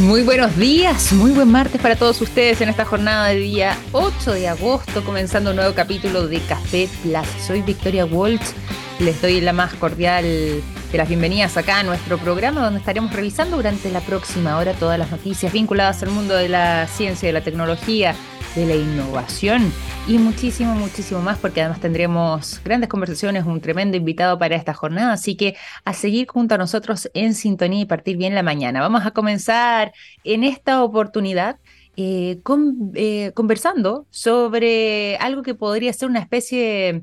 Muy buenos días, muy buen martes para todos ustedes en esta jornada de día 8 de agosto, comenzando un nuevo capítulo de Café Plus. Soy Victoria Waltz, les doy la más cordial de las bienvenidas acá a nuestro programa donde estaremos revisando durante la próxima hora todas las noticias vinculadas al mundo de la ciencia, de la tecnología, de la innovación y muchísimo, muchísimo más, porque además tendremos grandes conversaciones, un tremendo invitado para esta jornada, así que a seguir junto a nosotros en sintonía y partir bien la mañana. Vamos a comenzar en esta oportunidad. Eh, eh, conversando sobre algo que podría ser una especie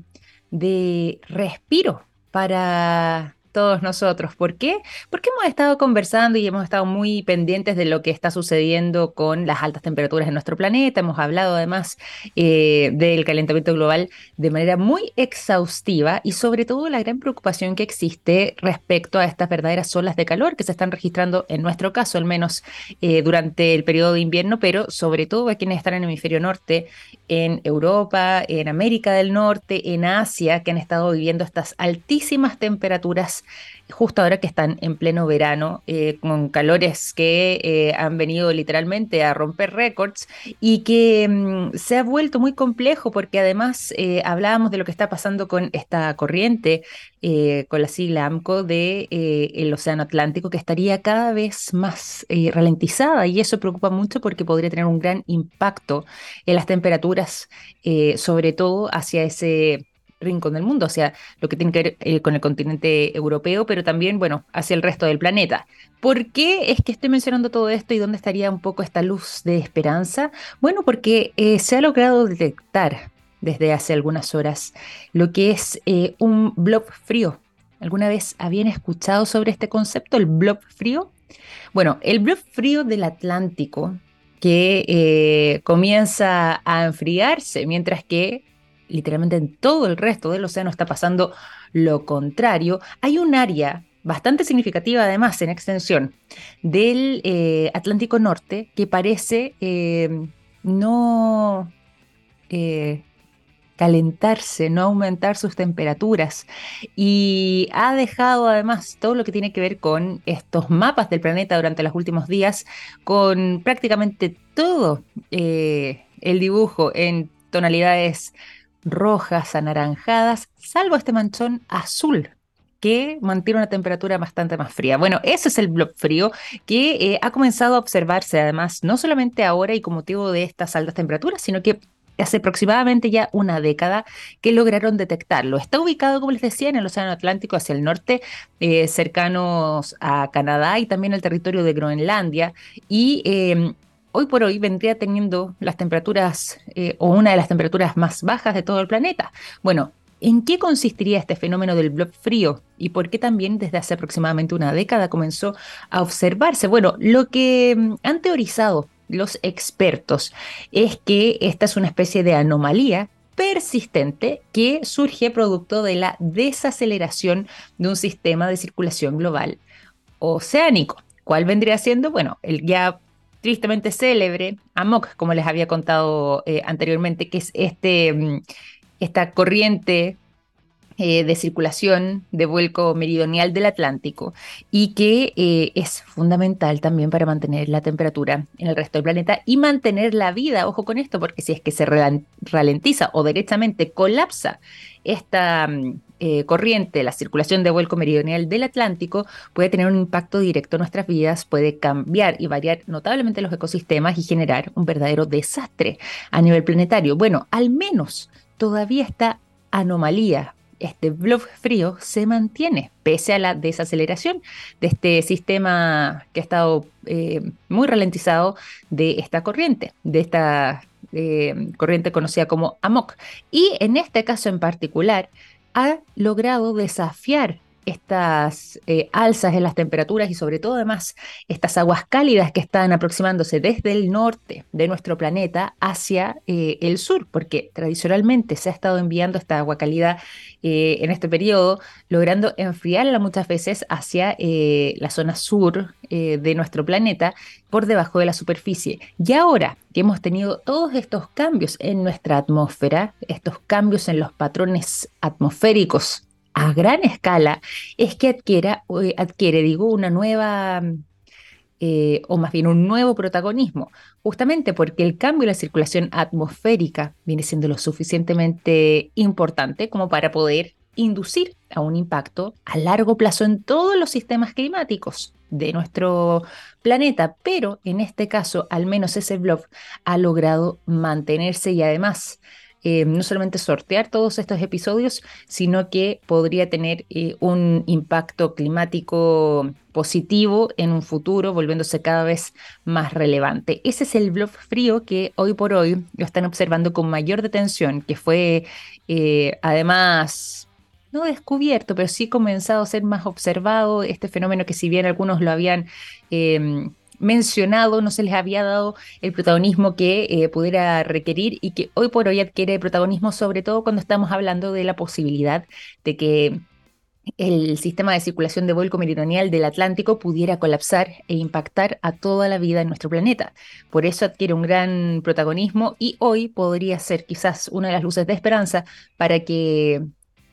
de respiro para todos nosotros. ¿Por qué? Porque hemos estado conversando y hemos estado muy pendientes de lo que está sucediendo con las altas temperaturas en nuestro planeta. Hemos hablado además eh, del calentamiento global de manera muy exhaustiva y sobre todo la gran preocupación que existe respecto a estas verdaderas olas de calor que se están registrando, en nuestro caso al menos, eh, durante el periodo de invierno, pero sobre todo a quienes están en el hemisferio norte, en Europa, en América del Norte, en Asia, que han estado viviendo estas altísimas temperaturas justo ahora que están en pleno verano, eh, con calores que eh, han venido literalmente a romper récords y que mm, se ha vuelto muy complejo porque además eh, hablábamos de lo que está pasando con esta corriente, con la sigla AMCO del el Océano Atlántico, que estaría cada vez más ralentizada y eso preocupa mucho porque podría tener un gran impacto en las temperaturas, sobre todo hacia ese rincón del mundo, o sea, lo que tiene que ver eh, con el continente europeo, pero también, bueno, hacia el resto del planeta. ¿Por qué es que estoy mencionando todo esto y dónde estaría un poco esta luz de esperanza? Bueno, porque eh, se ha logrado detectar desde hace algunas horas lo que es eh, un blob frío. ¿Alguna vez habían escuchado sobre este concepto, el blob frío? Bueno, el blob frío del Atlántico que comienza a enfriarse mientras que literalmente en todo el resto del océano está pasando lo contrario. Hay un área bastante significativa además en extensión del eh, Atlántico Norte que parece eh, no eh, calentarse, no aumentar sus temperaturas y ha dejado además todo lo que tiene que ver con estos mapas del planeta durante los últimos días con prácticamente todo el dibujo en tonalidades rojas, anaranjadas, salvo este manchón azul que mantiene una temperatura bastante más fría. Bueno, ese es el blob frío que eh, ha comenzado a observarse además, no solamente ahora y con motivo de estas altas temperaturas, sino que hace aproximadamente ya una década que lograron detectarlo. Está ubicado, como les decía, en el Océano Atlántico hacia el norte, eh, cercanos a Canadá y también al territorio de Groenlandia. Y em, hoy por hoy vendría teniendo las temperaturas eh, o una de las temperaturas más bajas de todo el planeta. Bueno, ¿en qué consistiría este fenómeno del blob frío y por qué también desde hace aproximadamente una década comenzó a observarse? Bueno, lo que mm, han teorizado los expertos es que esta es una especie de anomalía persistente que surge producto de la desaceleración de un sistema de circulación global oceánico. ¿Cuál vendría siendo? Bueno, el ya tristemente célebre, AMOC, como les había contado eh, anteriormente, que es este, mm, esta corriente eh, de circulación de vuelco meridional del Atlántico y que eh, es fundamental también para mantener la temperatura en el resto del planeta y mantener la vida. Ojo con esto, porque si es que se ralentiza o derechamente colapsa esta mm, eh, corriente, la circulación de vuelco meridional del Atlántico, puede tener un impacto directo en nuestras vidas, puede cambiar y variar notablemente los ecosistemas y generar un verdadero desastre a nivel planetario. Bueno, al menos todavía esta anomalía este blob frío se mantiene pese a la desaceleración de este sistema que ha estado eh, muy ralentizado de esta corriente, de esta eh, corriente conocida como AMOC. Y en este caso en particular, ha logrado desafiar estas eh, alzas en las temperaturas y sobre todo además estas aguas cálidas que están aproximándose desde el norte de nuestro planeta hacia eh, el sur, porque tradicionalmente se ha estado enviando esta agua cálida eh, en este periodo, logrando enfriarla muchas veces hacia la zona sur de nuestro planeta por debajo de la superficie. Y ahora que hemos tenido todos estos cambios en nuestra atmósfera, estos cambios en los patrones atmosféricos a gran escala es que adquiera, adquiere, digo, una nueva eh, o más bien un nuevo protagonismo, justamente porque el cambio en la circulación atmosférica viene siendo lo suficientemente importante como para poder inducir a un impacto a largo plazo en todos los sistemas climáticos de nuestro planeta, pero en este caso al menos ese blog ha logrado mantenerse y además eh, no solamente sortear todos estos episodios, sino que podría tener eh, un impacto climático positivo en un futuro, volviéndose cada vez más relevante. Ese es el bluff frío que hoy por hoy lo están observando con mayor detención, que fue eh, además no descubierto, pero sí comenzado a ser más observado este fenómeno que si bien algunos lo habían em, mencionado, no se les había dado el protagonismo que eh, pudiera requerir y que hoy por hoy adquiere protagonismo, sobre todo cuando estamos hablando de la posibilidad de que el sistema de circulación de vuelco meridional del Atlántico pudiera colapsar e impactar a toda la vida en nuestro planeta. Por eso adquiere un gran protagonismo y hoy podría ser quizás una de las luces de esperanza para que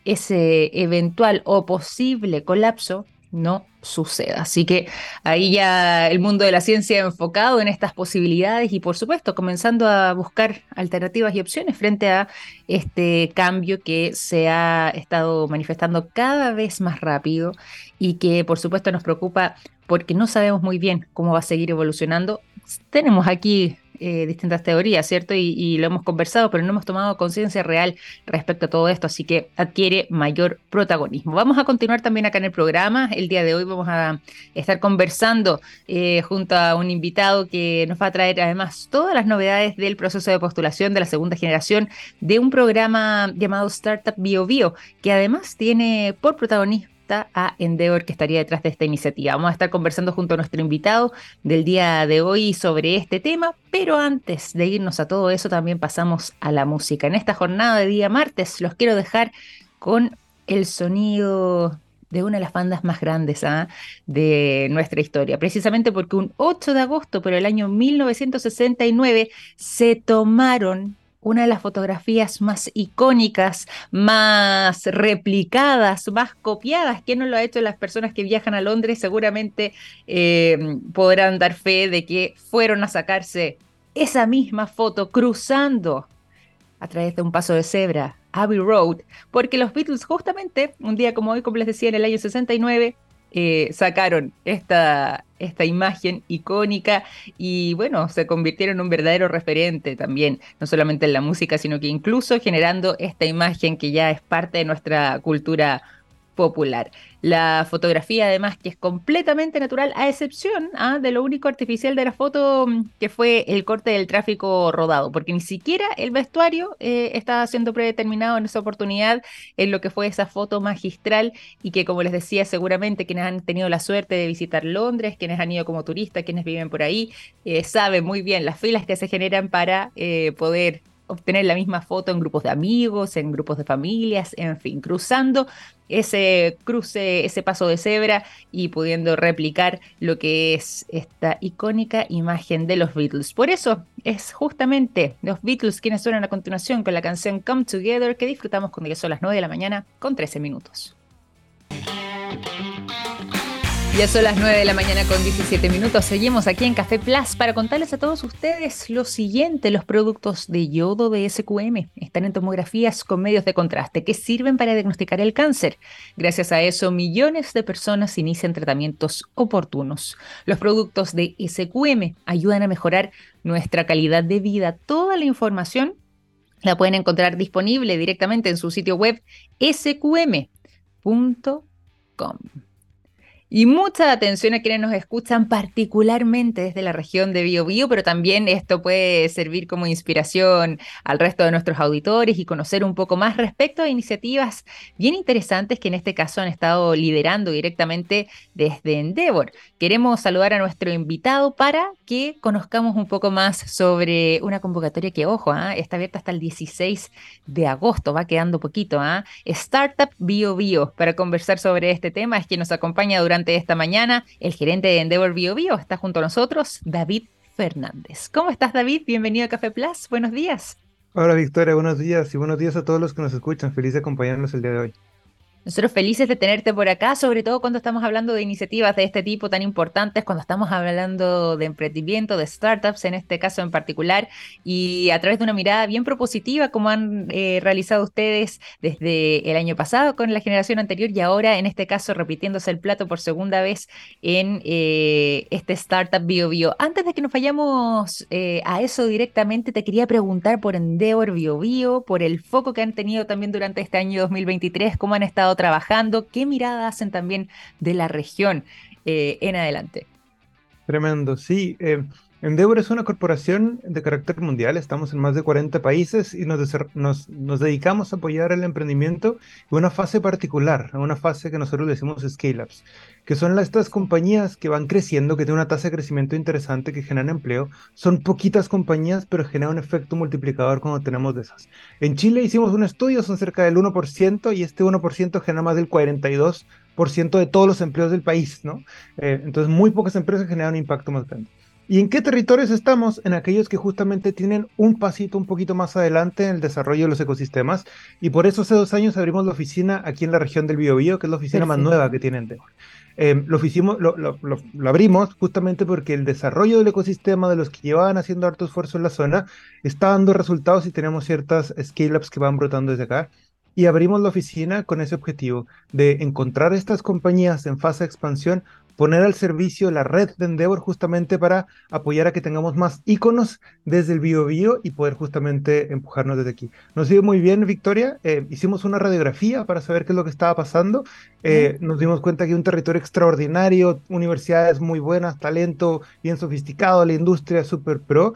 ese eventual o posible colapso no suceda. Así que ahí ya el mundo de la ciencia enfocado en estas posibilidades y por supuesto comenzando a buscar alternativas y opciones frente a este cambio que se ha estado manifestando cada vez más rápido y que por supuesto nos preocupa porque no sabemos muy bien cómo va a seguir evolucionando. Tenemos aquí eh, distintas teorías, ¿cierto? Y, lo hemos conversado, pero no hemos tomado conciencia real respecto a todo esto, así que adquiere mayor protagonismo. Vamos a continuar también acá en el programa. El día de hoy vamos a estar conversando eh, junto a un invitado que nos va a traer además todas las novedades del proceso de postulación de la segunda generación de un programa llamado Startup Bio Bio, que además tiene por protagonismo a Endeavor que estaría detrás de esta iniciativa. Vamos a estar conversando junto a nuestro invitado del día de hoy sobre este tema, pero antes de irnos a todo eso también pasamos a la música. En esta jornada de día martes los quiero dejar con el sonido de una de las bandas más grandes ¿ah? de nuestra historia, precisamente porque un 8 de agosto, pero el año 1969, se tomaron una de las fotografías más icónicas, más replicadas, más copiadas. ¿Quién no lo ha hecho? Las personas que viajan a Londres seguramente eh, podrán dar fe de que fueron a sacarse esa misma foto cruzando a través de un paso de cebra, Abbey Road, porque los Beatles justamente, un día como hoy, como les decía, en el año 69, eh, sacaron esta, esta imagen icónica y bueno, se convirtieron en un verdadero referente también, no solamente en la música, sino que incluso generando esta imagen que ya es parte de nuestra cultura popular. La fotografía, además, que es completamente natural, a excepción ¿ah? de lo único artificial de la foto, mm, que fue el corte del tráfico rodado, porque ni siquiera el vestuario eh, estaba siendo predeterminado en esa oportunidad, en lo que fue esa foto magistral y que, como les decía, seguramente quienes han tenido la suerte de visitar Londres, quienes han ido como turistas, quienes viven por ahí, eh, saben muy bien las filas que se generan para eh, poder obtener la misma foto en grupos de amigos, en grupos de familias, en fin, cruzando ese cruce, ese paso de cebra y pudiendo replicar lo que es esta icónica imagen de los Beatles. Por eso es justamente los Beatles quienes suenan a continuación con la canción Come Together que disfrutamos cuando ya son las 9 de la mañana con 13 minutos. Ya son las 9 de la mañana con 17 minutos. Seguimos aquí en Café Plus para contarles a todos ustedes lo siguiente. Los productos de yodo de SQM están en tomografías con medios de contraste que sirven para diagnosticar el cáncer. Gracias a eso, millones de personas inician tratamientos oportunos. Los productos de SQM ayudan a mejorar nuestra calidad de vida. Toda la información la pueden encontrar disponible directamente en su sitio web sqm.com. Y mucha atención a quienes nos escuchan, particularmente desde la región de Biobío, pero también esto puede servir como inspiración al resto de nuestros auditores y conocer un poco más respecto a iniciativas bien interesantes que en este caso han estado liderando directamente desde Endeavor. Queremos saludar a nuestro invitado para que conozcamos un poco más sobre una convocatoria que, ojo, ¿ah? está abierta hasta el 16 de agosto, va quedando poquito. ¿ah? Startup Bio Bio, para conversar sobre este tema, es quien nos acompaña durante esta mañana. El gerente de Endeavor Bio Bio está junto a nosotros, David Fernández. ¿Cómo estás, David? Bienvenido a Café Plus. Buenos días. Hola, Victoria. Buenos días y buenos días a todos los que nos escuchan. Feliz de acompañarnos el día de hoy. Nosotros felices de tenerte por acá, sobre todo cuando estamos hablando de iniciativas de este tipo tan importantes, cuando estamos hablando de emprendimiento, de startups en este caso en particular, y a través de una mirada bien propositiva como han eh, realizado ustedes desde el año pasado con la generación anterior y ahora en este caso repitiéndose el plato por segunda vez en eh, este startup BioBio. Antes de que nos vayamos eh, a eso directamente, te quería preguntar por Endeavor BioBio, por el foco que han tenido también durante este año 2023, cómo han estado trabajando, qué mirada hacen también de la región eh, en adelante. Tremendo, sí. Eh, Endeavor es una corporación de carácter mundial, estamos en más de 40 países y nos, nos, dedicamos a apoyar el emprendimiento en una fase particular, una fase que nosotros decimos scale-ups, que son estas compañías que van creciendo, que tienen una tasa de crecimiento interesante, que generan empleo. Son poquitas compañías, pero generan un efecto multiplicador cuando tenemos de esas. En Chile hicimos un estudio, son cerca del 1% y este 1% genera más del 42% de todos los empleos del país, ¿no? Eh, entonces muy pocas empresas generan un impacto más grande. ¿Y en qué territorios estamos? En aquellos que justamente tienen un pasito un poquito más adelante en el desarrollo de los ecosistemas. Y por eso hace dos años abrimos la oficina aquí en la región del Biobío, que es la oficina más nueva que tienen Endeavor. Eh, lo, lo, lo, lo, abrimos justamente porque el desarrollo del ecosistema de los que llevaban haciendo harto esfuerzo en la zona está dando resultados y tenemos ciertas scale-ups que van brotando desde acá. Y abrimos la oficina con ese objetivo de encontrar estas compañías en fase de expansión poner al servicio la red de Endeavor justamente para apoyar a que tengamos más iconos desde el bio bio y poder justamente empujarnos desde aquí. Nos dio muy bien, Victoria. Eh, hicimos una radiografía para saber qué es lo que estaba pasando. Eh, nos dimos cuenta que un territorio extraordinario, universidades muy buenas, talento bien sofisticado, la industria super pro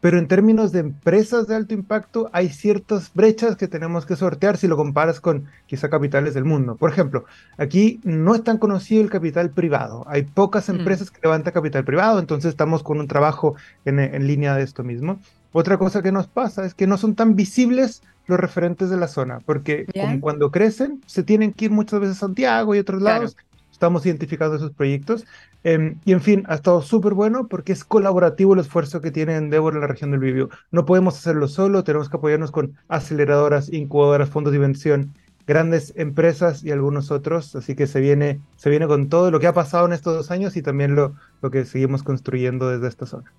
pero en términos de empresas de alto impacto hay ciertas brechas que tenemos que sortear si lo comparas con quizá capitales del mundo. Por ejemplo, aquí no es tan conocido el capital privado, hay pocas mm. empresas que levantan capital privado, entonces estamos con un trabajo en, línea de esto mismo. Otra cosa que nos pasa es que no son tan visibles los referentes de la zona, porque cuando crecen se tienen que ir muchas veces a Santiago y otros lados. Estamos identificando esos proyectos Em, y en fin, ha estado súper bueno porque es colaborativo el esfuerzo que tiene Endeavor en la región del Bibio. No podemos hacerlo solo, tenemos que apoyarnos con aceleradoras, incubadoras, fondos de inversión, grandes empresas y algunos otros. Así que se viene, se viene con todo lo que ha pasado en estos dos años y también lo que seguimos construyendo desde esta zona.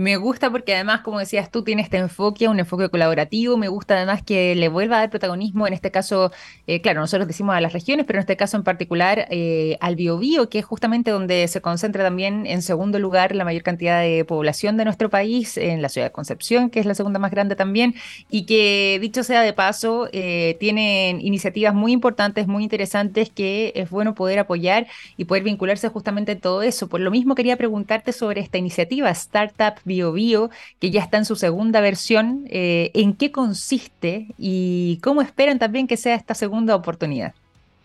Me gusta porque además, como decías tú, tiene este enfoque, un enfoque colaborativo. Me gusta además que le vuelva a dar protagonismo, en este caso, eh, claro, nosotros decimos a las regiones, pero en este caso en particular eh, al biobío, que es justamente donde se concentra también en segundo lugar la mayor cantidad de población de nuestro país, en la ciudad de Concepción, que es la segunda más grande también, y que, dicho sea de paso, eh, tienen iniciativas muy importantes, muy interesantes, que es bueno poder apoyar y poder vincularse justamente en todo eso. Por lo mismo, quería preguntarte sobre esta iniciativa, Startup Bio que ya está en su segunda versión. Eh, ¿En qué consiste y cómo esperan también que sea esta segunda oportunidad?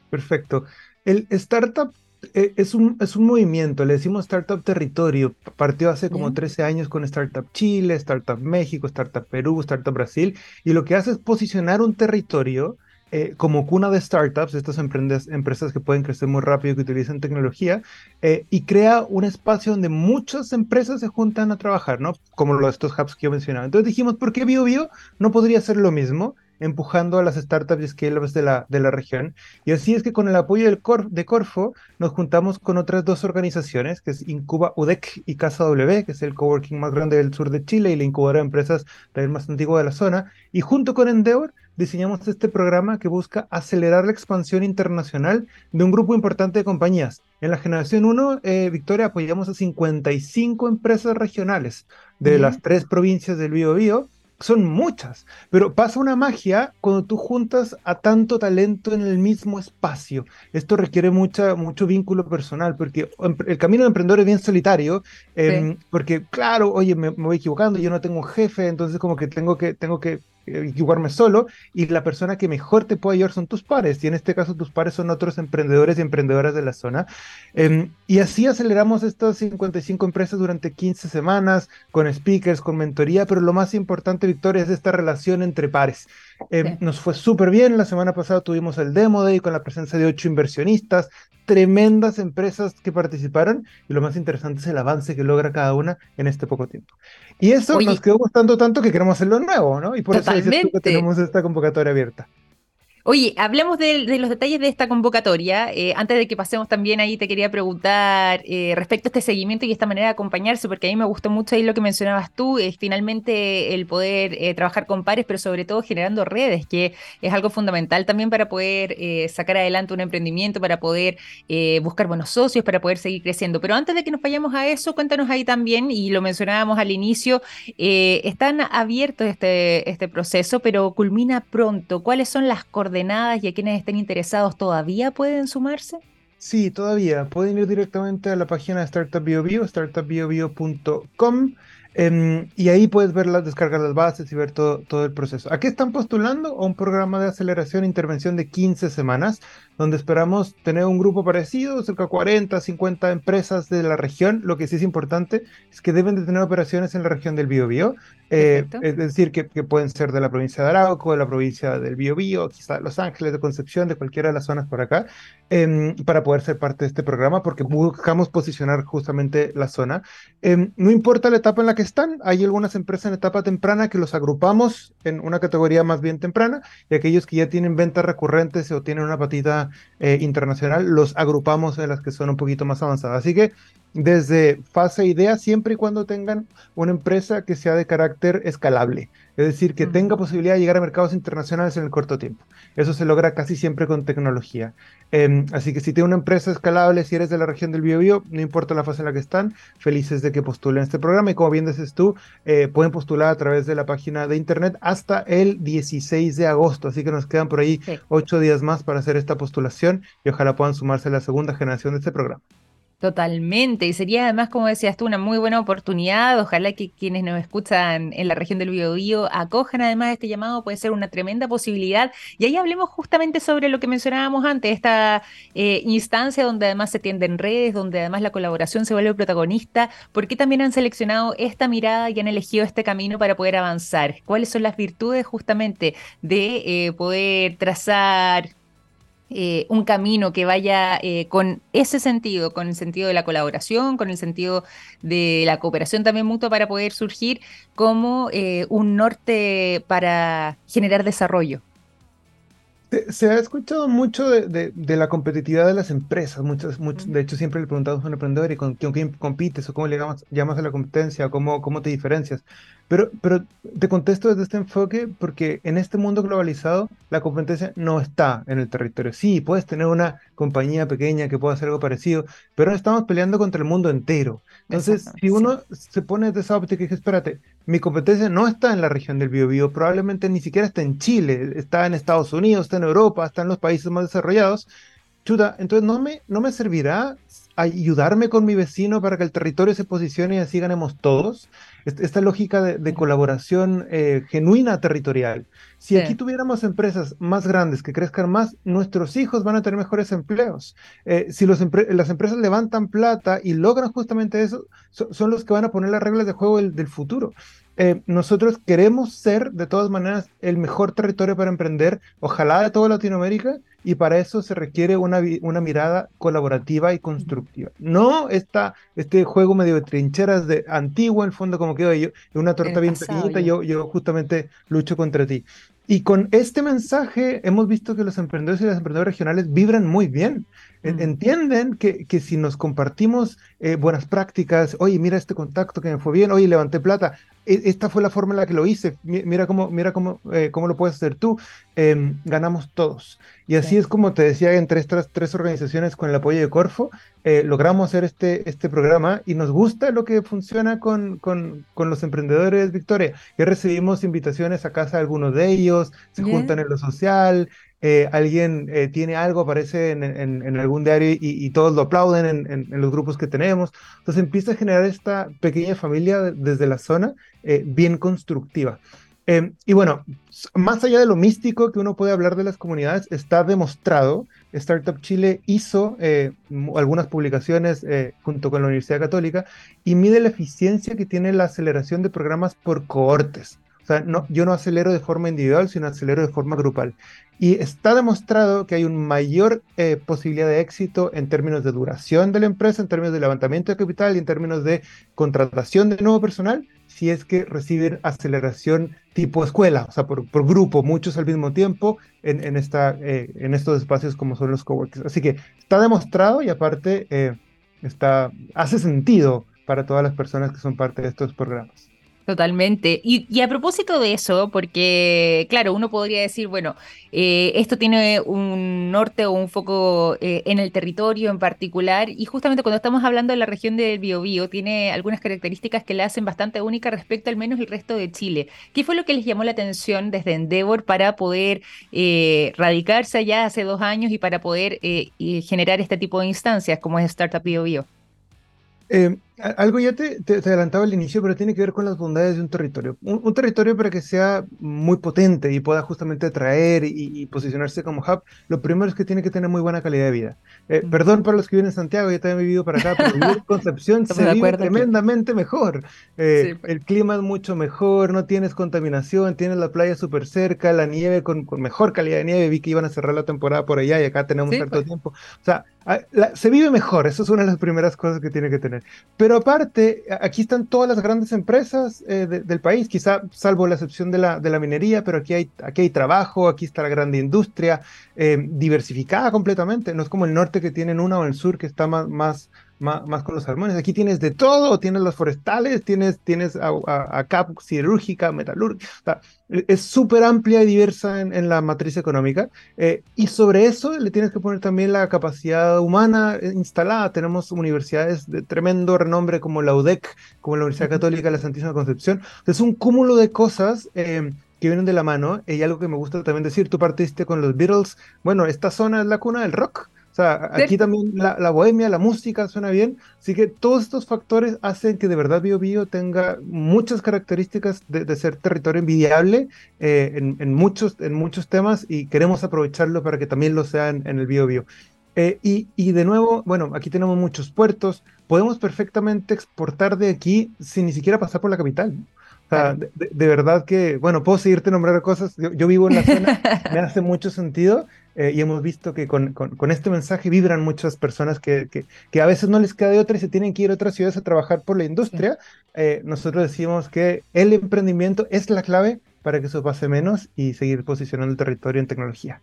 Perfecto. El startup eh, es un, es un movimiento, le decimos Startup Territorio. Partió hace como 13 años con Startup Chile, Startup México, Startup Perú, Startup Brasil, y lo que hace es posicionar un territorio eh, como cuna de startups, estas empresas que pueden crecer muy rápido, que utilizan tecnología, eh, y crea un espacio donde muchas empresas se juntan a trabajar, ¿no? Como los, estos hubs que yo mencionaba. Entonces dijimos, ¿por qué BioBio no podría ser lo mismo? empujando a las startups y scale-ups de la, de la región. Y así es que con el apoyo del Cor de Corfo nos juntamos con otras dos organizaciones, que es Incuba UDEC y Casa W, que es el coworking más grande del sur de Chile y la incubadora de empresas también más antigua de la zona. Y junto con Endeavor diseñamos este programa que busca acelerar la expansión internacional de un grupo importante de compañías. En la generación 1, eh, Victoria, apoyamos a 55 empresas regionales de las tres provincias del Bío Son muchas, pero pasa una magia cuando tú juntas a tanto talento en el mismo espacio. Esto requiere mucha, mucho vínculo personal, porque el camino de emprendedor es bien solitario, em, porque claro, oye, me, me, voy equivocando, yo no tengo un jefe, entonces como que tengo que, tengo que equivocarme solo y la persona que mejor te puede ayudar son tus pares y en este caso tus pares son otros emprendedores y emprendedoras de la zona em, y así aceleramos estas 55 empresas durante 15 semanas con speakers, con mentoría, pero lo más importante Victoria es esta relación entre pares em, nos fue súper bien, la semana pasada tuvimos el Demo Day con la presencia de ocho inversionistas, tremendas empresas que participaron y lo más interesante es el avance que logra cada una en este poco tiempo. Y eso nos quedó gustando tanto que queremos hacerlo nuevo, ¿no? Y por eso que tenemos esta convocatoria abierta. Oye, hablemos de, los detalles de esta convocatoria. Eh, antes de que pasemos también ahí, te quería preguntar eh, respecto a este seguimiento y esta manera de acompañarse, porque a mí me gustó mucho ahí lo que mencionabas tú, es finalmente el poder eh, trabajar con pares, pero sobre todo generando redes, que es algo fundamental también para poder sacar adelante un emprendimiento, para poder buscar buenos socios, para poder seguir creciendo. Pero antes de que nos vayamos a eso, cuéntanos ahí también, y lo mencionábamos al inicio, están abiertos este, este proceso, pero culmina pronto. ¿Cuáles son las coordenadas? Y a quienes estén interesados todavía pueden sumarse? Sí, todavía. Pueden ir directamente a la página de Startup Bio, startupbiobio.com. Em, y ahí puedes ver las, descargar las bases y ver todo, todo el proceso. Aquí están postulando a un programa de aceleración e intervención de 15 semanas, donde esperamos tener un grupo parecido, cerca de 40, 50 empresas de la región. Lo que sí es importante es que deben de tener operaciones en la región del Biobío. Eh, es decir, que, pueden ser de la provincia de Arauco, de la provincia del Biobío, quizá Los Ángeles, de Concepción, de cualquiera de las zonas por acá, em, para poder ser parte de este programa, porque buscamos posicionar justamente la zona. Em, no importa la etapa en la que están, hay algunas empresas en etapa temprana que los agrupamos en una categoría más bien temprana, y aquellos que ya tienen ventas recurrentes o tienen una patita eh, internacional, los agrupamos en las que son un poquito más avanzadas. Así que desde fase idea, siempre y cuando tengan una empresa que sea de carácter escalable, es decir, que tenga posibilidad de llegar a mercados internacionales en el corto tiempo. Eso se logra casi siempre con tecnología. Em, así que si tiene una empresa escalable, si eres de la región del Biobío, no importa la fase en la que están, felices de que postulen este programa. Y como bien dices tú, eh, pueden postular a través de la página de internet hasta el 16 de agosto. Así que nos quedan por ahí ocho días más para hacer esta postulación y ojalá puedan sumarse a la segunda generación de este programa. Totalmente, y sería además, como decías tú, una muy buena oportunidad. Ojalá que quienes nos escuchan en la región del Biobío acojan además este llamado, puede ser una tremenda posibilidad. Y ahí hablemos justamente sobre lo que mencionábamos antes, esta eh, instancia donde además se tienden redes, donde además la colaboración se vuelve protagonista. ¿Por qué también han seleccionado esta mirada y han elegido este camino para poder avanzar? ¿Cuáles son las virtudes justamente de eh, poder trazar eh, un camino que vaya eh, con ese sentido, con el sentido de la colaboración, con el sentido de la cooperación también mutua para poder surgir como eh, un norte para generar desarrollo. Se ha escuchado mucho de, la competitividad de las empresas. Muchas, de hecho, siempre le preguntamos a un emprendedor y con, quién compites o cómo le llamas, llamas a la competencia, cómo, cómo te diferencias. Pero, pero te contesto desde este enfoque porque en este mundo globalizado la competencia no está en el territorio. Sí, puedes tener una compañía pequeña que pueda hacer algo parecido, pero estamos peleando contra el mundo entero. Entonces, si uno se pone de esa óptica y dice, espérate, mi competencia no está en la región del Biobío, probablemente ni siquiera está en Chile, está en Estados Unidos, está en Europa, está en los países más desarrollados. Chuta, entonces no me, no me servirá ayudarme con mi vecino para que el territorio se posicione y así ganemos todos esta lógica de, colaboración eh, genuina territorial. Si aquí tuviéramos empresas más grandes que crezcan más, nuestros hijos van a tener mejores empleos. Eh, si las empresas levantan plata y logran justamente eso, son los que van a poner las reglas de juego del, futuro. Eh, nosotros queremos ser, de todas maneras, el mejor territorio para emprender, ojalá de toda Latinoamérica, y para eso se requiere una, una mirada colaborativa y constructiva. No esta, este juego medio de trincheras de antiguo, en el fondo, como que yo, una torta bien pequeñita, yo, yo justamente lucho contra ti. Y con este mensaje hemos visto que los emprendedores y las emprendedoras regionales vibran muy bien. Mm. Entienden que, que, si nos compartimos eh, buenas prácticas, oye, mira este contacto que me fue bien, oye, levanté plata, e, esta fue la forma en la que lo hice, mira cómo, mira cómo, eh, cómo lo puedes hacer tú, em, ganamos todos. Y así es como te decía, entre estas tres organizaciones con el apoyo de Corfo, eh, logramos hacer este, este programa y nos gusta lo que funciona con, con, con los emprendedores, Victoria. Ya recibimos invitaciones a casa de algunos de ellos, se juntan en lo social, eh, alguien eh, tiene algo, aparece en, algún diario y, todos lo aplauden en, los grupos que tenemos. Entonces empieza a generar esta pequeña familia desde la zona eh, bien constructiva. y bueno, más allá de lo místico que uno puede hablar de las comunidades, está demostrado, Startup Chile hizo algunas publicaciones junto con la Universidad Católica y mide la eficiencia que tiene la aceleración de programas por cohortes. O sea, no, yo no acelero de forma individual, sino acelero de forma grupal. Y está demostrado que hay una mayor eh, posibilidad de éxito en términos de duración de la empresa, en términos de levantamiento de capital y en términos de contratación de nuevo personal si es que reciben aceleración tipo escuela, o sea, por, grupo, muchos al mismo tiempo en, eh, estos espacios como son los coworkers. Así que está demostrado y aparte eh, hace sentido para todas las personas que son parte de estos programas. Totalmente. Y, a propósito de eso, porque claro, uno podría decir, bueno, eh, esto tiene un norte o un foco eh, en el territorio en particular, y justamente cuando estamos hablando de la región del Biobío, tiene algunas características que la hacen bastante única respecto al menos el resto de Chile. ¿Qué fue lo que les llamó la atención desde Endeavor para poder eh, radicarse allá hace dos años y para poder generar este tipo de instancias como es Startup Biobío? Eh, algo ya te, te, adelantaba al inicio, pero tiene que ver con las bondades de un territorio. Un, territorio para que sea muy potente y pueda justamente atraer y, posicionarse como hub, lo primero es que tiene que tener muy buena calidad de vida. Eh, perdón para los que viven en Santiago, yo también he vivido para acá, pero vivir en Concepción se vive tremendamente mejor. Eh, el clima es mucho mejor, no tienes contaminación, tienes la playa súper cerca, la nieve con, con, mejor calidad de nieve. Vi que iban a cerrar la temporada por allá y acá tenemos cierto pues. tiempo. O sea, Ah, se vive mejor, eso es una de las primeras cosas que tiene que tener. Pero aparte, aquí están todas las grandes empresas eh, del país, quizá salvo la excepción de la, de la minería, pero aquí hay, aquí hay trabajo, aquí está la grande industria, eh, diversificada completamente. No es como el norte que tienen una o el sur que está más, más, con los salmones. Aquí tienes de todo, tienes los forestales, tienes, tienes acá cirúrgica, metalúrgica. E, es súper amplia y diversa en, la matriz económica. Eh, y sobre eso le tienes que poner también la capacidad humana eh, instalada. Tenemos universidades de tremendo renombre como la UDEC, como la Universidad Católica de la Santísima Concepción. Es un cúmulo de cosas. Eh, que vienen de la mano, y algo que me gusta también decir, tú partiste con los Beatles, bueno, esta zona es la cuna del rock, o sea, aquí también la, bohemia, la música suena bien. Así que todos estos factores hacen que de verdad Bio Bio tenga muchas características de, ser territorio envidiable eh, en, muchos, en muchos temas y queremos aprovecharlo para que también lo sea en, el Bio Bio. Eh, y, y, de nuevo, bueno, aquí tenemos muchos puertos. Podemos perfectamente exportar de aquí sin ni siquiera pasar por la capital. O sea, de, verdad que, bueno, puedo seguirte nombrar cosas. Yo, yo vivo en la zona, me hace mucho sentido eh, y hemos visto que con, con, este mensaje vibran muchas personas que, que, que, a veces no les queda de otra y se tienen que ir a otras ciudades a trabajar por la industria. Eh, nosotros decimos que el emprendimiento es la clave para que eso pase menos y seguir posicionando el territorio en tecnología.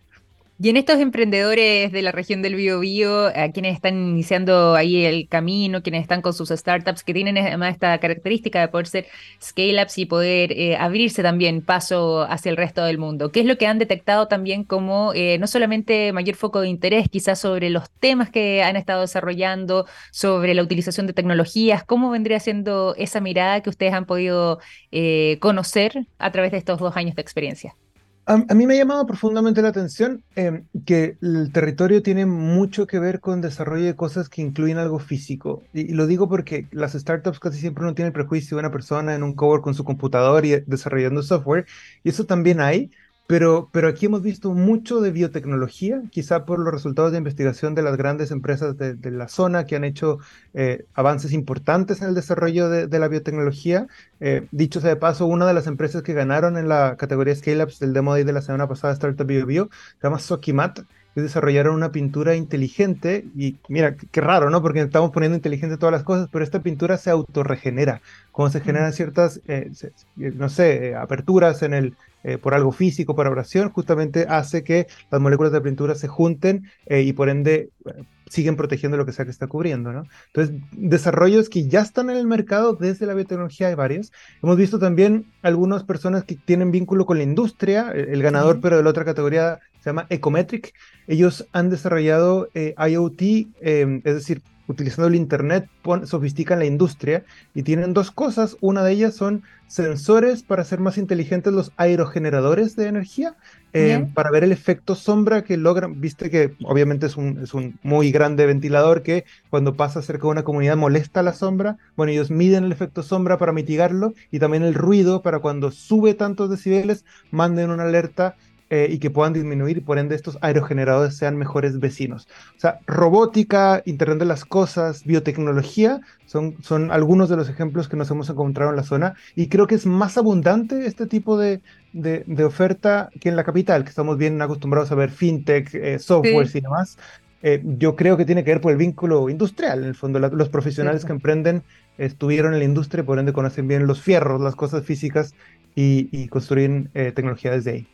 Y en estos emprendedores de la región del Biobío, a quienes están iniciando ahí el camino, quienes están con sus startups, que tienen además esta característica de poder ser scale-ups y poder eh, abrirse también paso hacia el resto del mundo, ¿qué es lo que han detectado también como eh, no solamente mayor foco de interés quizás sobre los temas que han estado desarrollando, sobre la utilización de tecnologías, cómo vendría siendo esa mirada que ustedes han podido eh, conocer a través de estos dos años de experiencia? A, mí me ha llamado profundamente la atención em, que el territorio tiene mucho que ver con desarrollo de cosas que incluyen algo físico. Y, lo digo porque las startups casi siempre no tienen el prejuicio de una persona en un cowork con su computador y desarrollando software. Y eso también hay, pero, pero aquí hemos visto mucho de biotecnología, quizá por los resultados de investigación de las grandes empresas de, la zona que han hecho eh, avances importantes en el desarrollo de, la biotecnología. Eh, dicho sea de paso, una de las empresas que ganaron en la categoría Scale-Ups del Demo Day de la semana pasada, Startup Bio Bio, se llama Sokimat, que desarrollaron una pintura inteligente y mira, qué raro, ¿no? Porque estamos poniendo inteligente todas las cosas, pero esta pintura se autorregenera. Cuando se generan ciertas, eh, no sé, aperturas en el, eh, por algo físico, por abrasión, justamente hace que las moléculas de pintura se junten eh, y por ende eh, siguen protegiendo lo que sea que está cubriendo, ¿no? Entonces, desarrollos que ya están en el mercado desde la biotecnología hay varios. Hemos visto también algunas personas que tienen vínculo con la industria, el, ganador, pero de la otra categoría se llama Ecometric. Ellos han desarrollado IoT, es decir, utilizando el Internet, sofistican la industria y tienen dos cosas. Una de ellas son sensores para hacer más inteligentes los aerogeneradores de energía, eh, para ver el efecto sombra que logran. Viste que obviamente es un, es un muy grande ventilador que cuando pasa cerca de una comunidad molesta la sombra. Bueno, ellos miden el efecto sombra para mitigarlo y también el ruido para cuando sube tantos decibeles, manden una alerta eh, y que puedan disminuir y por ende estos aerogeneradores sean mejores vecinos. O sea, robótica, Internet de las Cosas, biotecnología son, son algunos de los ejemplos que nos hemos encontrado en la zona y creo que es más abundante este tipo de, de, oferta que en la capital, que estamos bien acostumbrados a ver fintech, eh, software y demás. Eh, yo creo que tiene que ver por el vínculo industrial, en el fondo, los profesionales que emprenden estuvieron en la industria, por ende conocen bien los fierros, las cosas físicas y, y construyen eh, tecnología desde ahí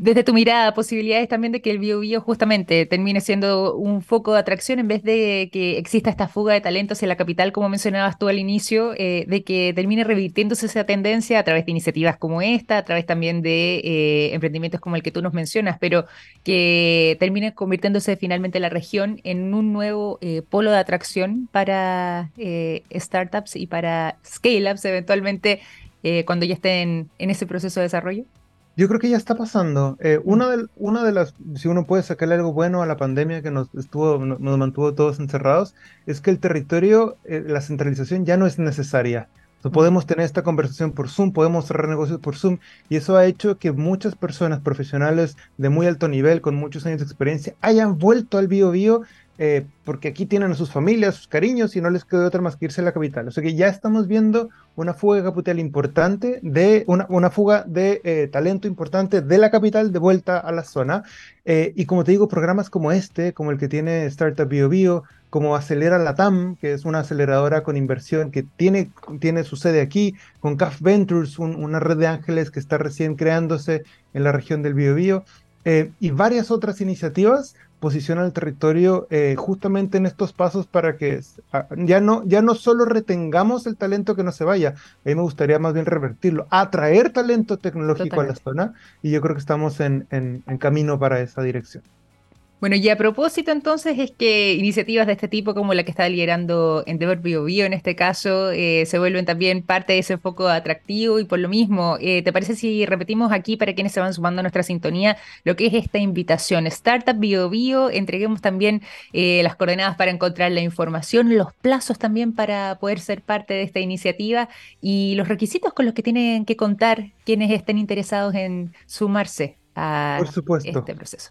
desde tu mirada, posibilidades también de que el bio, justamente termine siendo un foco de atracción en vez de que exista esta fuga de talentos en la capital, como mencionabas tú al inicio, eh, de que termine revirtiéndose esa tendencia a través de iniciativas como esta, a través también de eh, emprendimientos como el que tú nos mencionas, pero que termine convirtiéndose finalmente la región en un nuevo eh, polo de atracción para startups y para scale-ups eventualmente cuando ya estén en ese proceso de desarrollo? Yo creo que ya está pasando. Eh, una, de, una de las, si uno puede sacarle algo bueno a la pandemia que nos estuvo, nos mantuvo todos encerrados, es que el territorio, eh, la centralización ya no es necesaria. podemos tener esta conversación por Zoom, podemos cerrar negocios por Zoom, y eso ha hecho que muchas personas profesionales de muy alto nivel, con muchos años de experiencia, hayan vuelto al bio bio eh, porque aquí tienen a sus familias, sus cariños y no les quedó otra más que irse a la capital. O sea que ya estamos viendo una fuga capital importante, de una, una fuga de eh, talento importante de la capital de vuelta a la zona. Eh, y como te digo, programas como este, como el que tiene Startup Bio Bio, como Acelera Latam, que es una aceleradora con inversión que tiene, tiene su sede aquí, con CAF Ventures, una red de ángeles que está recién creándose en la región del Bio Bio, y varias otras iniciativas posiciona el territorio eh, justamente en estos pasos para que ya no, ya no solo retengamos el talento que no se vaya, a mí me gustaría más bien revertirlo, atraer talento tecnológico a la zona y yo creo que estamos en camino para esa dirección. Bueno, y a propósito entonces es que iniciativas de este tipo como la que está liderando Endeavor Bio, Bio en este caso eh, se vuelven también parte de ese foco atractivo y por lo mismo, eh, ¿te parece si repetimos aquí para quienes se van sumando a nuestra sintonía lo que es esta invitación? Startup Bio Bio, entreguemos también eh, las coordenadas para encontrar la información, los plazos también para poder ser parte de esta iniciativa y los requisitos con los que tienen que contar quienes estén interesados en sumarse a este proceso.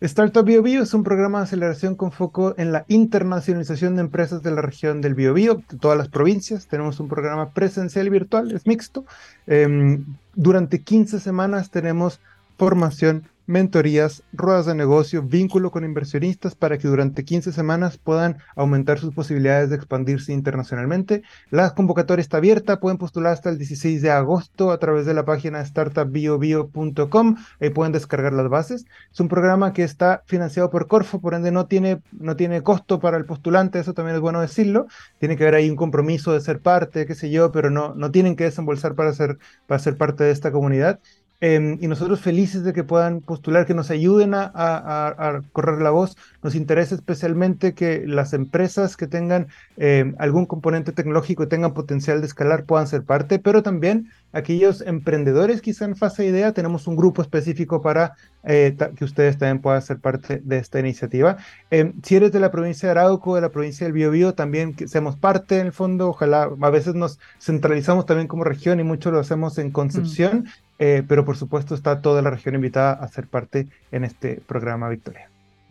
Startup BioBio es un programa de aceleración con foco en la internacionalización de empresas de la región del BioBio, de todas las provincias. Tenemos un programa presencial y virtual, es mixto. Em, durante 15 semanas tenemos formación mentorías, ruedas de negocio, vínculo con inversionistas para que durante 15 semanas puedan aumentar sus posibilidades de expandirse internacionalmente. La convocatoria está abierta, pueden postular hasta el 16 de agosto a través de la página startupbiobio.com, ahí pueden descargar las bases. Es un programa que está financiado por Corfo, por ende no tiene, no tiene costo para el postulante, eso también es bueno decirlo. Tiene que haber ahí un compromiso de ser parte, qué sé yo, pero no, no tienen que desembolsar para ser, para ser parte de esta comunidad. Em, y nosotros felices de que puedan postular, que nos ayuden a, correr la voz. Nos interesa especialmente que las empresas que tengan em, algún componente tecnológico y tengan potencial de escalar puedan ser parte, pero también aquellos emprendedores quizá en fase de idea, tenemos un grupo específico para eh, que ustedes también puedan ser parte de esta iniciativa. Em, si eres de la provincia de Arauco, de la provincia del Biobío, también que seamos parte en el fondo, ojalá, a veces nos centralizamos también como región y mucho lo hacemos en Concepción. Mm. Eh, pero por supuesto está toda la región invitada a ser parte en este programa Victoria.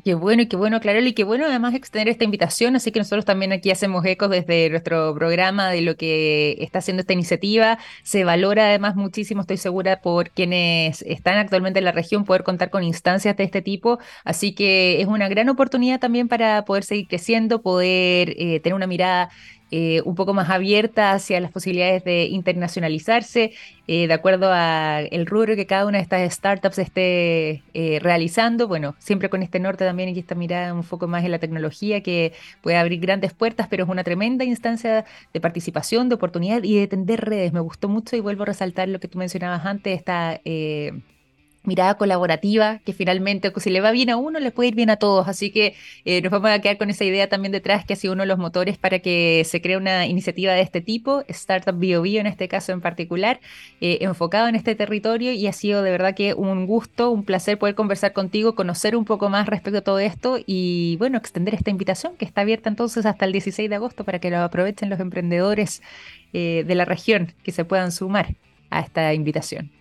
Qué bueno y qué bueno aclararlo y qué bueno además extender esta invitación, así que nosotros también aquí hacemos ecos desde nuestro programa de lo que está haciendo esta iniciativa. Se valora además muchísimo, estoy segura, por quienes están actualmente en la región poder contar con instancias de este tipo, así que es una gran oportunidad también para poder seguir creciendo, poder eh, tener una mirada eh, un poco más abierta hacia las posibilidades de internacionalizarse, eh, de acuerdo a el rubro que cada una de estas startups esté eh, realizando. Bueno, siempre con este norte también y esta mirada un poco más en la tecnología que puede abrir grandes puertas, pero es una tremenda instancia de participación, de oportunidad y de tender redes. Me gustó mucho y vuelvo a resaltar lo que tú mencionabas antes, esta mirada colaborativa, que finalmente si le va bien a uno, le puede ir bien a todos. Así que eh, nos vamos a quedar con esa idea también detrás, que ha sido uno de los motores para que se cree una iniciativa de este tipo, Startup Bio Bio en este caso en particular, eh, enfocado en este territorio y ha sido de verdad que un gusto, un placer poder conversar contigo, conocer un poco más respecto a todo esto y bueno, extender esta invitación que está abierta entonces hasta el 16 de agosto para que lo aprovechen los emprendedores eh, de la región que se puedan sumar a esta invitación.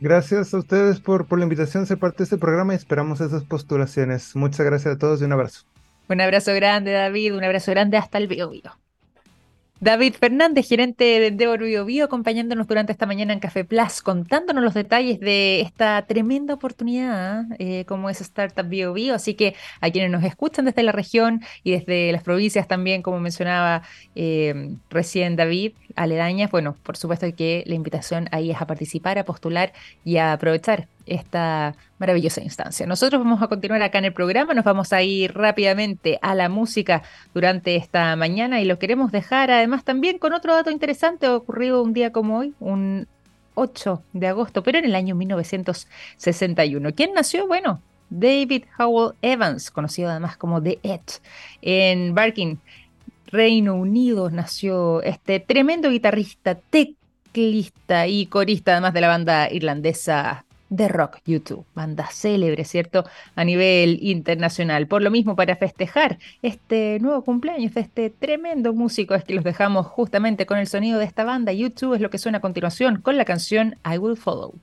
Gracias a ustedes por, por la invitación a ser parte de este programa y esperamos esas postulaciones. Muchas gracias a todos y un abrazo. Un abrazo grande, David. Un abrazo grande hasta el video. David Fernández, gerente de Endeavor Bio, Bio acompañándonos durante esta mañana en Café Plus, contándonos los detalles de esta tremenda oportunidad eh, como es Startup Bio, Bio. Así que a quienes nos escuchan desde la región y desde las provincias también, como mencionaba eh, recién David, aledañas, bueno, por supuesto que la invitación ahí es a participar, a postular y a aprovechar esta maravillosa instancia. Nosotros vamos a continuar acá en el programa, nos vamos a ir rápidamente a la música durante esta mañana y lo queremos dejar además también con otro dato interesante ocurrido un día como hoy, un 8 de agosto, pero en el año 1961. ¿Quién nació? Bueno, David Howell Evans, conocido además como The Edge, en Barking, Reino Unido, nació este tremendo guitarrista, teclista y corista, además de la banda irlandesa de rock YouTube, banda célebre, ¿cierto? A nivel internacional. Por lo mismo, para festejar este nuevo cumpleaños de este tremendo músico, es que los dejamos justamente con el sonido de esta banda. YouTube es lo que suena a continuación con la canción I Will Follow.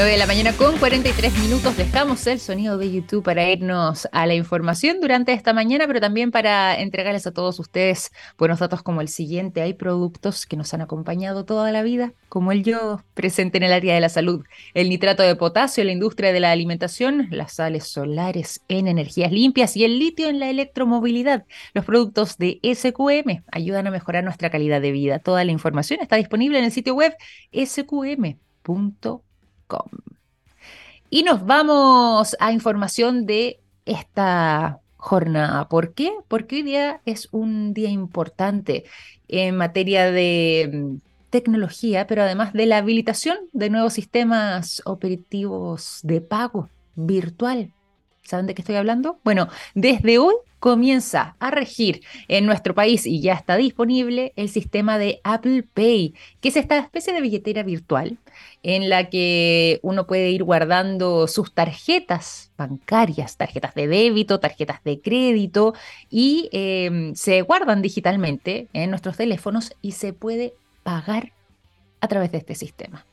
9 de la mañana con 43 minutos. Dejamos el sonido de YouTube para irnos a la información durante esta mañana, pero también para entregarles a todos ustedes buenos datos como el siguiente. Hay productos que nos han acompañado toda la vida, como el yo presente en el área de la salud, el nitrato de potasio en la industria de la alimentación, las sales solares en energías limpias y el litio en la electromovilidad. Los productos de SQM ayudan a mejorar nuestra calidad de vida. Toda la información está disponible en el sitio web sqm.com. Y nos vamos a información de esta jornada. ¿Por qué? Porque hoy día es un día importante en materia de mm, tecnología, pero además de la habilitación de nuevos sistemas operativos de pago virtual. ¿Saben de qué estoy hablando? Bueno, desde hoy comienza a regir en nuestro país y ya está disponible el sistema de Apple Pay, que es esta especie de billetera virtual en la que uno puede ir guardando sus tarjetas bancarias, tarjetas de débito, tarjetas de crédito y em, se guardan digitalmente en nuestros teléfonos y se puede pagar a través de este sistema.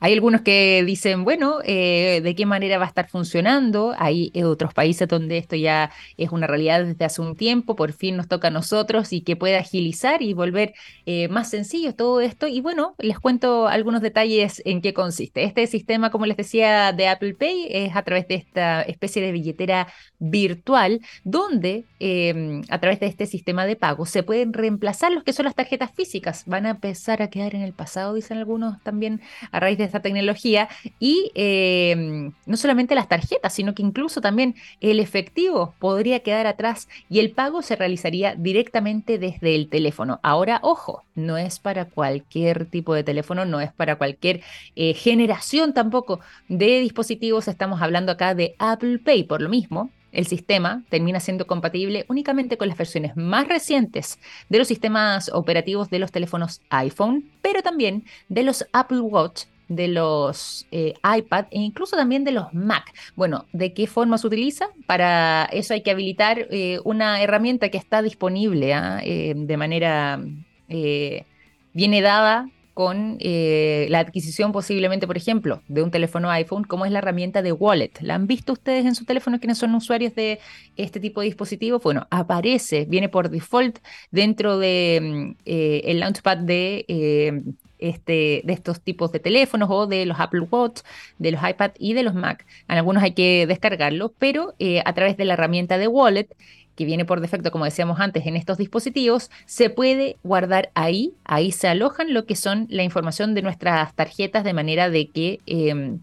Hay algunos que dicen, bueno, eh, ¿de qué manera va a estar funcionando? Hay eh, otros países donde esto ya es una realidad desde hace un tiempo, por fin nos toca a nosotros y que pueda agilizar y volver eh, más sencillo todo esto. Y bueno, les cuento algunos detalles en qué consiste. Este sistema, como les decía, de Apple Pay es a través de esta especie de billetera virtual donde em, a través de este sistema de pago se pueden reemplazar los que son las tarjetas físicas. Van a empezar a quedar en el pasado, dicen algunos también a raíz de esta tecnología. Y em, no solamente las tarjetas, sino que incluso también el efectivo podría quedar atrás y el pago se realizaría directamente desde el teléfono. Ahora, ojo, no es para cualquier tipo de teléfono, no es para cualquier eh, generación tampoco de dispositivos. Estamos hablando acá de Apple Pay, por lo mismo el sistema termina siendo compatible únicamente con las versiones más recientes de los sistemas operativos de los teléfonos iPhone, pero también de los Apple Watch de los eh, iPad e incluso también de los Mac. Bueno, ¿de qué forma se utiliza? Para eso hay que habilitar eh, una herramienta que está disponible ¿ah? eh, de manera, viene dada con la adquisición posiblemente, por ejemplo, de un teléfono iPhone, como es la herramienta de Wallet. ¿La han visto ustedes en su teléfono quienes son usuarios de este tipo de dispositivos? Bueno, aparece, viene por default dentro de mm, el launchpad de este, de estos tipos de teléfonos o de los Apple Watch, de los iPad y de los Mac. En algunos hay que descargarlo, pero a través de la herramienta de Wallet que viene por defecto, como decíamos antes, en estos dispositivos, se puede guardar ahí. Ahí se alojan lo que son la información de nuestras tarjetas de manera de que em,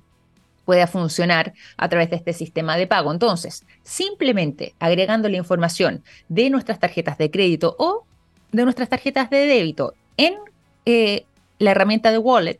pueda funcionar a través de este sistema de pago. Entonces, simplemente agregando la información de nuestras tarjetas de crédito o de nuestras tarjetas de débito en eh, la herramienta de wallet,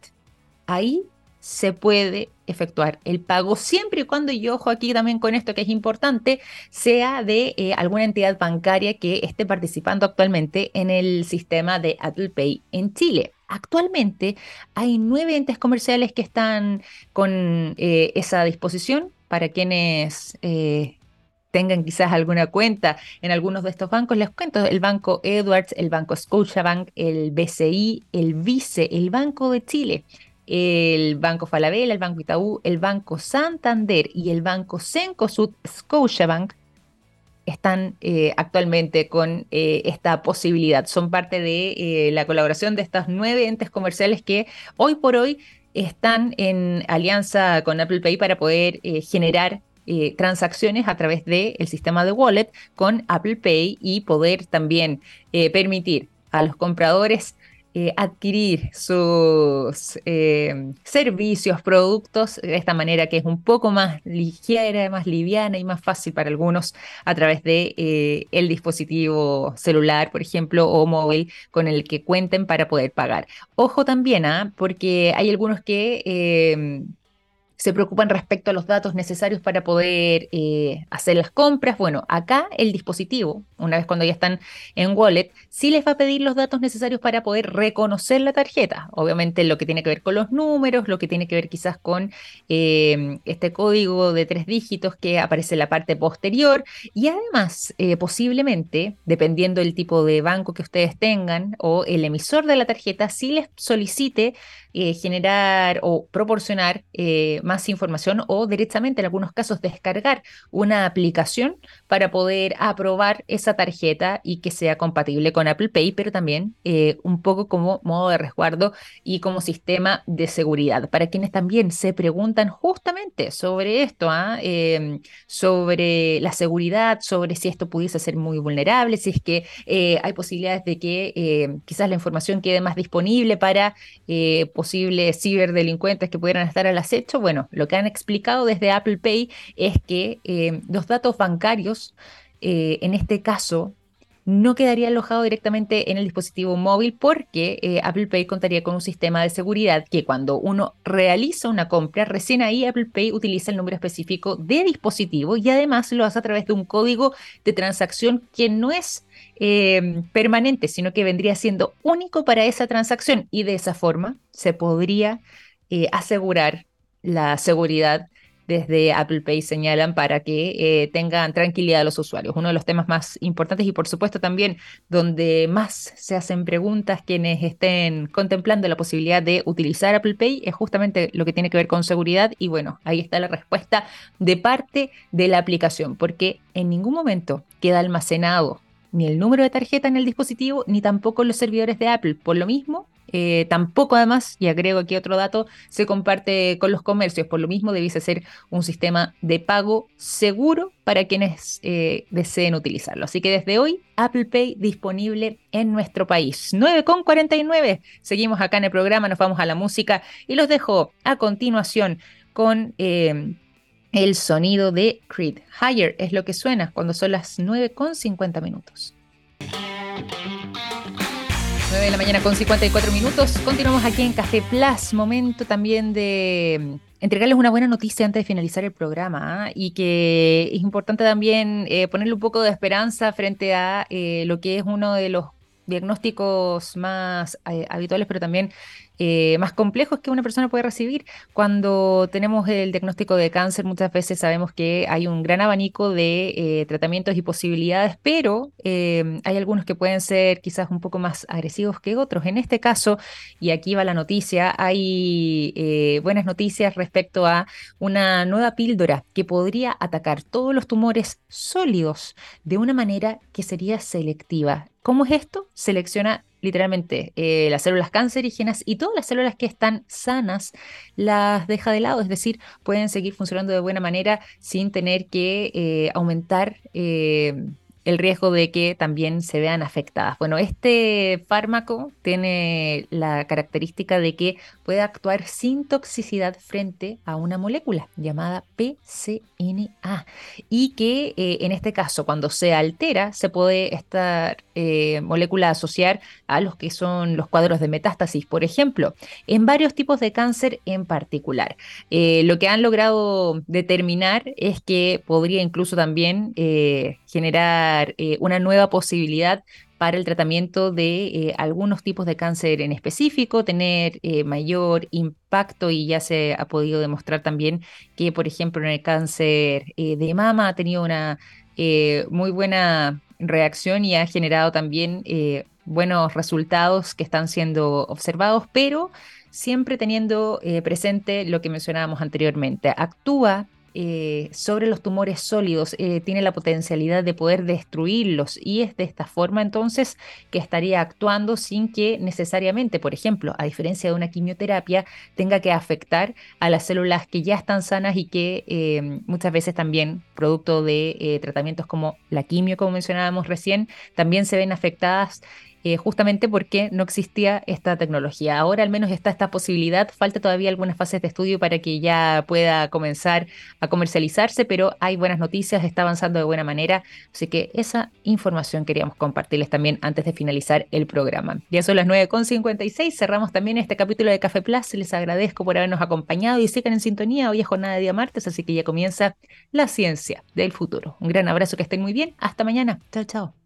ahí se puede efectuar el pago siempre y cuando, y ojo aquí también con esto que es importante, sea de eh, alguna entidad bancaria que esté participando actualmente en el sistema de Apple Pay en Chile. Actualmente hay nueve entes comerciales que están con eh, esa disposición para quienes eh, tengan quizás alguna cuenta en algunos de estos bancos, les cuento, el Banco Edwards, el Banco Scotiabank, el BCI, el Vice, el Banco de Chile el Banco Falabella, el Banco Itaú, el Banco Santander y el Banco Cencosud Scotiabank están eh, actualmente con eh, esta posibilidad. Son parte de la colaboración de estas nueve entes comerciales que hoy por hoy están en alianza con Apple Pay para poder generar transacciones a través del sistema de wallet con Apple Pay y poder también permitir a los compradores eh, adquirir sus eh, servicios, productos de esta manera que es un poco más ligera, más liviana y más fácil para algunos a través de eh, el dispositivo celular, por ejemplo, o móvil con el que cuenten para poder pagar. Ojo también, ¿ah? porque hay algunos que se preocupan respecto a los datos necesarios para poder eh, hacer las compras. Bueno, acá el dispositivo, una vez cuando ya están en wallet, sí les va a pedir los datos necesarios para poder reconocer la tarjeta. Obviamente lo que tiene que ver con los números, lo que tiene que ver quizás con eh, este código de tres dígitos que aparece en la parte posterior. Y además, eh, posiblemente, dependiendo del tipo de banco que ustedes tengan o el emisor de la tarjeta, sí les solicite generar o proporcionar más más información o directamente en algunos casos descargar una aplicación para poder aprobar esa tarjeta y que sea compatible con Apple Pay, pero también eh, un poco como modo de resguardo y como sistema de seguridad. Para quienes también se preguntan justamente sobre esto, ¿ah? em, sobre la seguridad, sobre si esto pudiese ser muy vulnerable, si es que eh, hay posibilidades de que eh, quizás la información quede más disponible para posibles ciberdelincuentes que pudieran estar al acecho. Bueno, lo que han explicado desde Apple Pay es que eh, los datos bancarios, eh, en este caso, no quedaría alojado directamente en el dispositivo móvil porque eh, Apple Pay contaría con un sistema de seguridad que cuando uno realiza una compra, recién ahí Apple Pay utiliza el número específico de dispositivo y además lo hace a través de un código de transacción que no es permanente, sino que vendría siendo único para esa transacción. Y de esa forma se podría asegurar la seguridad desde Apple Pay señalan para que eh, tengan tranquilidad los usuarios. Uno de los temas más importantes y por supuesto también donde más se hacen preguntas quienes estén contemplando la posibilidad de utilizar Apple Pay es justamente lo que tiene que ver con seguridad y bueno, ahí está la respuesta de parte de la aplicación porque en ningún momento queda almacenado ni el número de tarjeta en el dispositivo ni tampoco los servidores de Apple. Por lo mismo, eh, tampoco además, y agrego aquí otro dato, se comparte con los comercios. Por lo mismo, debiese ser un sistema de pago seguro para quienes eh, deseen utilizarlo. Así que desde hoy, Apple Pay disponible en nuestro país. 9,49. Seguimos acá en el programa, nos vamos a la música y los dejo a continuación con... Eh, el sonido de Creed. Higher es lo que suena cuando son las 9,50 minutos. 9 de la mañana con 54 minutos. Continuamos aquí en Café Plus. Momento también de mm, entregarles una buena noticia antes de finalizar el programa ¿ah? y que es importante también eh, ponerle un poco de esperanza frente a eh, lo que es uno de los diagnósticos más eh, habituales, pero también eh, más complejos que una persona puede recibir. Cuando tenemos el diagnóstico de cáncer, muchas veces sabemos que hay un gran abanico de eh, tratamientos y posibilidades, pero hay algunos que pueden ser quizás un poco más agresivos que otros. En este caso, y aquí va la noticia, hay buenas noticias respecto a una nueva píldora que podría atacar todos los tumores sólidos de una manera que sería selectiva. ¿Cómo es esto? Selecciona literalmente eh, las células cancerígenas y todas las células que están sanas las deja de lado, es decir, pueden seguir funcionando de buena manera sin tener que eh, aumentar eh, el riesgo de que también se vean afectadas. Bueno, este fármaco tiene la característica de que puede actuar sin toxicidad frente a una molécula llamada PCNA y que en este caso cuando se altera se puede esta eh, molécula asociar a los que son los cuadros de metástasis, por ejemplo, en varios tipos de cáncer en particular. Eh, lo que han logrado determinar es que podría incluso también generar una nueva posibilidad para el tratamiento de eh, algunos tipos de cáncer en específico, tener eh, mayor impacto y ya se ha podido demostrar también que, por ejemplo, en el cáncer eh, de mama ha tenido una muy buena reacción y ha generado también buenos resultados que están siendo observados, pero siempre teniendo presente lo que mencionábamos anteriormente. Actúa eh, sobre los tumores sólidos, eh, tiene la potencialidad de poder destruirlos. Y es de esta forma entonces que estaría actuando sin que necesariamente, por ejemplo, a diferencia de una quimioterapia, tenga que afectar a las células que ya están sanas y que eh, muchas veces también, producto de tratamientos como la quimio, como mencionábamos recién, también se ven afectadas eh, justamente porque no existía esta tecnología. Ahora al menos está esta posibilidad, falta todavía algunas fases de estudio para que ya pueda comenzar a comercializarse, pero hay buenas noticias, está avanzando de buena manera, así que esa información queríamos compartirles también antes de finalizar el programa. Ya son las 9.56, cerramos también este capítulo de Café Plus, les agradezco por habernos acompañado y sigan en sintonía, hoy es jornada de día martes, así que ya comienza la ciencia del futuro. Un gran abrazo, que estén muy bien, hasta mañana, chao chao.